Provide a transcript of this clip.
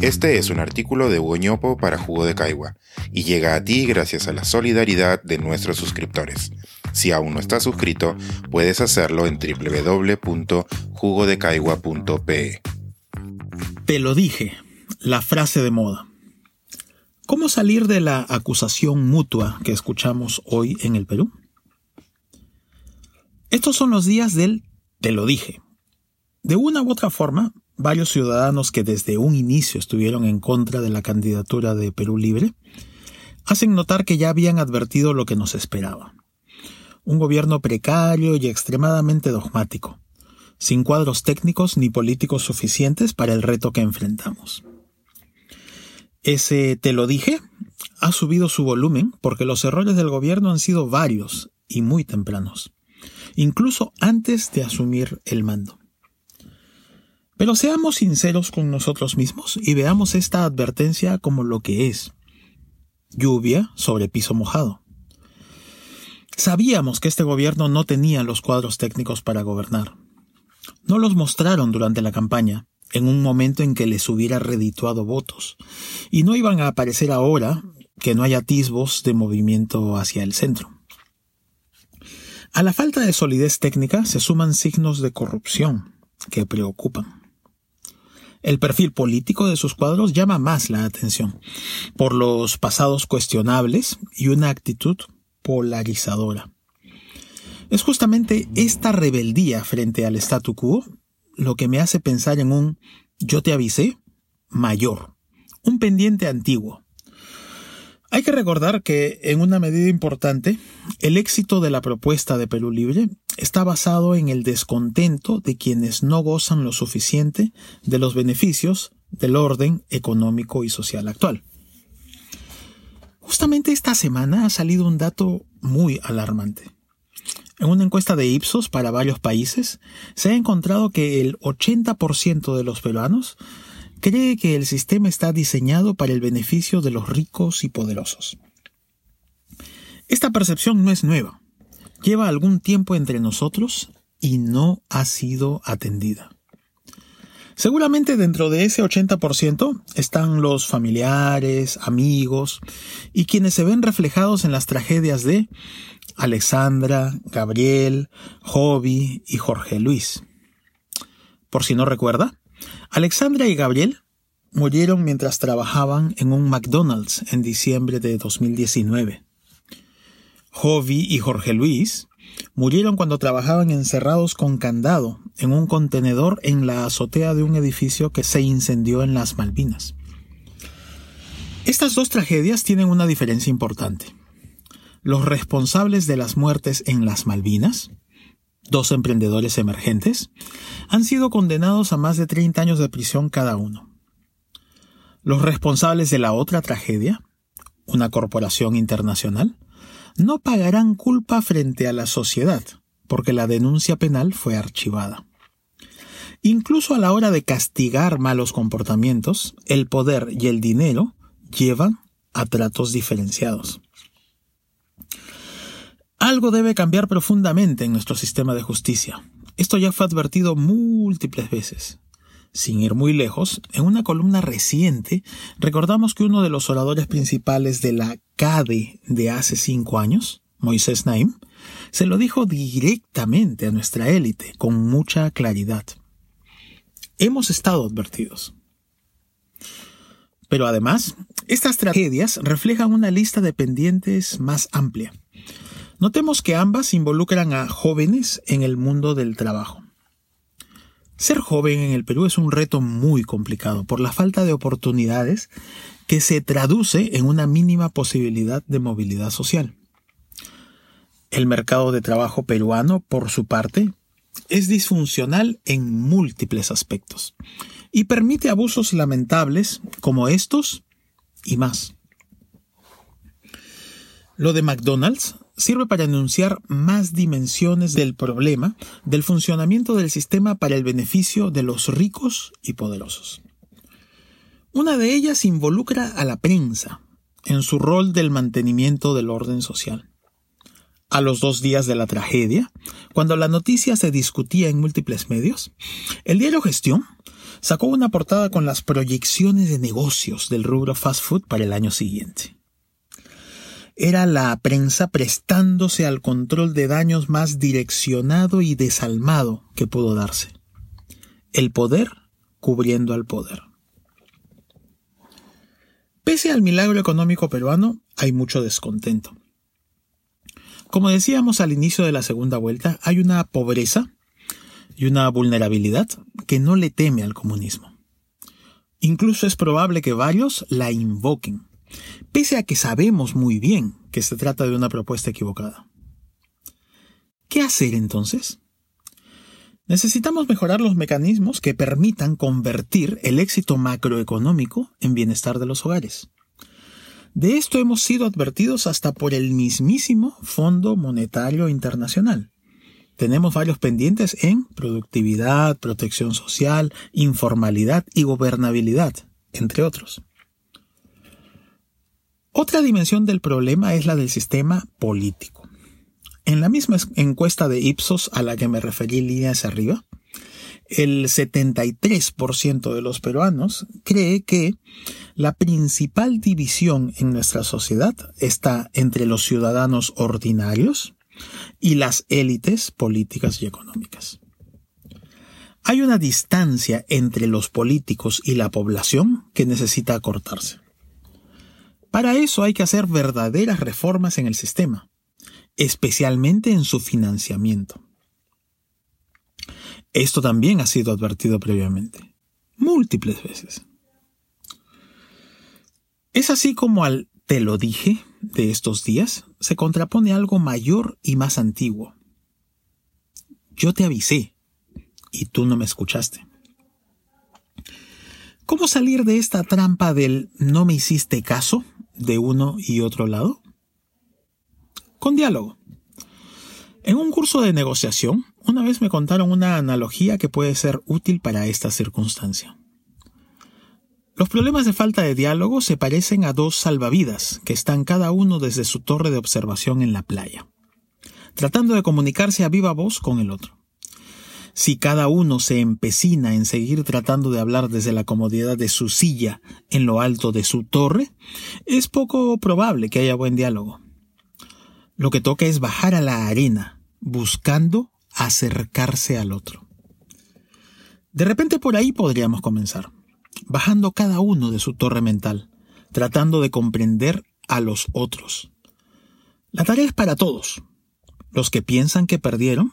Este es un artículo de Hugo para Jugo de Caigua y llega a ti gracias a la solidaridad de nuestros suscriptores. Si aún no estás suscrito, puedes hacerlo en www.jugodecaigua.pe. Te lo dije, la frase de moda. ¿Cómo salir de la acusación mutua que escuchamos hoy en el Perú? Estos son los días del te lo dije. De una u otra forma, varios ciudadanos que desde un inicio estuvieron en contra de la candidatura de Perú Libre hacen notar que ya habían advertido lo que nos esperaba. Un gobierno precario y extremadamente dogmático, sin cuadros técnicos ni políticos suficientes para el reto que enfrentamos. Ese te lo dije ha subido su volumen porque los errores del gobierno han sido varios y muy tempranos, incluso antes de asumir el mando. Pero seamos sinceros con nosotros mismos y veamos esta advertencia como lo que es. Lluvia sobre piso mojado. Sabíamos que este gobierno no tenía los cuadros técnicos para gobernar. No los mostraron durante la campaña, en un momento en que les hubiera redituado votos, y no iban a aparecer ahora que no hay atisbos de movimiento hacia el centro. A la falta de solidez técnica se suman signos de corrupción que preocupan. El perfil político de sus cuadros llama más la atención, por los pasados cuestionables y una actitud polarizadora. Es justamente esta rebeldía frente al statu quo lo que me hace pensar en un yo te avisé mayor, un pendiente antiguo, hay que recordar que, en una medida importante, el éxito de la propuesta de Perú Libre está basado en el descontento de quienes no gozan lo suficiente de los beneficios del orden económico y social actual. Justamente esta semana ha salido un dato muy alarmante. En una encuesta de Ipsos para varios países, se ha encontrado que el 80% de los peruanos cree que el sistema está diseñado para el beneficio de los ricos y poderosos. Esta percepción no es nueva, lleva algún tiempo entre nosotros y no ha sido atendida. Seguramente dentro de ese 80% están los familiares, amigos y quienes se ven reflejados en las tragedias de Alexandra, Gabriel, Joby y Jorge Luis. Por si no recuerda, Alexandra y Gabriel murieron mientras trabajaban en un McDonald's en diciembre de 2019. Jovi y Jorge Luis murieron cuando trabajaban encerrados con candado en un contenedor en la azotea de un edificio que se incendió en las Malvinas. Estas dos tragedias tienen una diferencia importante. Los responsables de las muertes en las Malvinas dos emprendedores emergentes, han sido condenados a más de 30 años de prisión cada uno. Los responsables de la otra tragedia, una corporación internacional, no pagarán culpa frente a la sociedad, porque la denuncia penal fue archivada. Incluso a la hora de castigar malos comportamientos, el poder y el dinero llevan a tratos diferenciados. Algo debe cambiar profundamente en nuestro sistema de justicia. Esto ya fue advertido múltiples veces. Sin ir muy lejos, en una columna reciente recordamos que uno de los oradores principales de la CADE de hace cinco años, Moisés Naim, se lo dijo directamente a nuestra élite, con mucha claridad. Hemos estado advertidos. Pero además, estas tragedias reflejan una lista de pendientes más amplia Notemos que ambas involucran a jóvenes en el mundo del trabajo. Ser joven en el Perú es un reto muy complicado por la falta de oportunidades que se traduce en una mínima posibilidad de movilidad social. El mercado de trabajo peruano, por su parte, es disfuncional en múltiples aspectos y permite abusos lamentables como estos y más. Lo de McDonald's sirve para enunciar más dimensiones del problema del funcionamiento del sistema para el beneficio de los ricos y poderosos. Una de ellas involucra a la prensa en su rol del mantenimiento del orden social. a los dos días de la tragedia, cuando la noticia se discutía en múltiples medios, el diario Gestión sacó una portada con las proyecciones de negocios del rubro fast food para el año siguiente. Era la prensa prestándose al control de daños más direccionado y desalmado que pudo darse. El poder cubriendo al poder. Pese al milagro económico peruano, hay mucho descontento. Como decíamos al inicio de la segunda vuelta, hay una pobreza y una vulnerabilidad que no le teme al comunismo. Incluso es probable que varios la invoquen, pese a que sabemos muy bien que se trata de una propuesta equivocada. ¿Qué hacer entonces? Necesitamos mejorar los mecanismos que permitan convertir el éxito macroeconómico en bienestar de los hogares. De esto hemos sido advertidos hasta por el mismísimo Fondo Monetario Internacional. Tenemos varios pendientes en productividad, protección social, informalidad y gobernabilidad, entre otros. Otra dimensión del problema es la del sistema político. En la misma encuesta de Ipsos a la que me referí líneas arriba, el 73% de los peruanos cree que la principal división en nuestra sociedad está entre los ciudadanos ordinarios, y las élites políticas y económicas. Hay una distancia entre los políticos y la población que necesita acortarse. Para eso hay que hacer verdaderas reformas en el sistema, especialmente en su financiamiento. Esto también ha sido advertido previamente, múltiples veces. Es así como al te lo dije de estos días se contrapone algo mayor y más antiguo. Yo te avisé y tú no me escuchaste. ¿Cómo salir de esta trampa del no me hiciste caso de uno y otro lado? Con diálogo. En un curso de negociación, una vez me contaron una analogía que puede ser útil para esta circunstancia. Los problemas de falta de diálogo se parecen a dos salvavidas que están cada uno desde su torre de observación en la playa, tratando de comunicarse a viva voz con el otro. Si cada uno se empecina en seguir tratando de hablar desde la comodidad de su silla en lo alto de su torre, es poco probable que haya buen diálogo. Lo que toca es bajar a la arena, buscando acercarse al otro. De repente por ahí podríamos comenzar bajando cada uno de su torre mental, tratando de comprender a los otros. La tarea es para todos, los que piensan que perdieron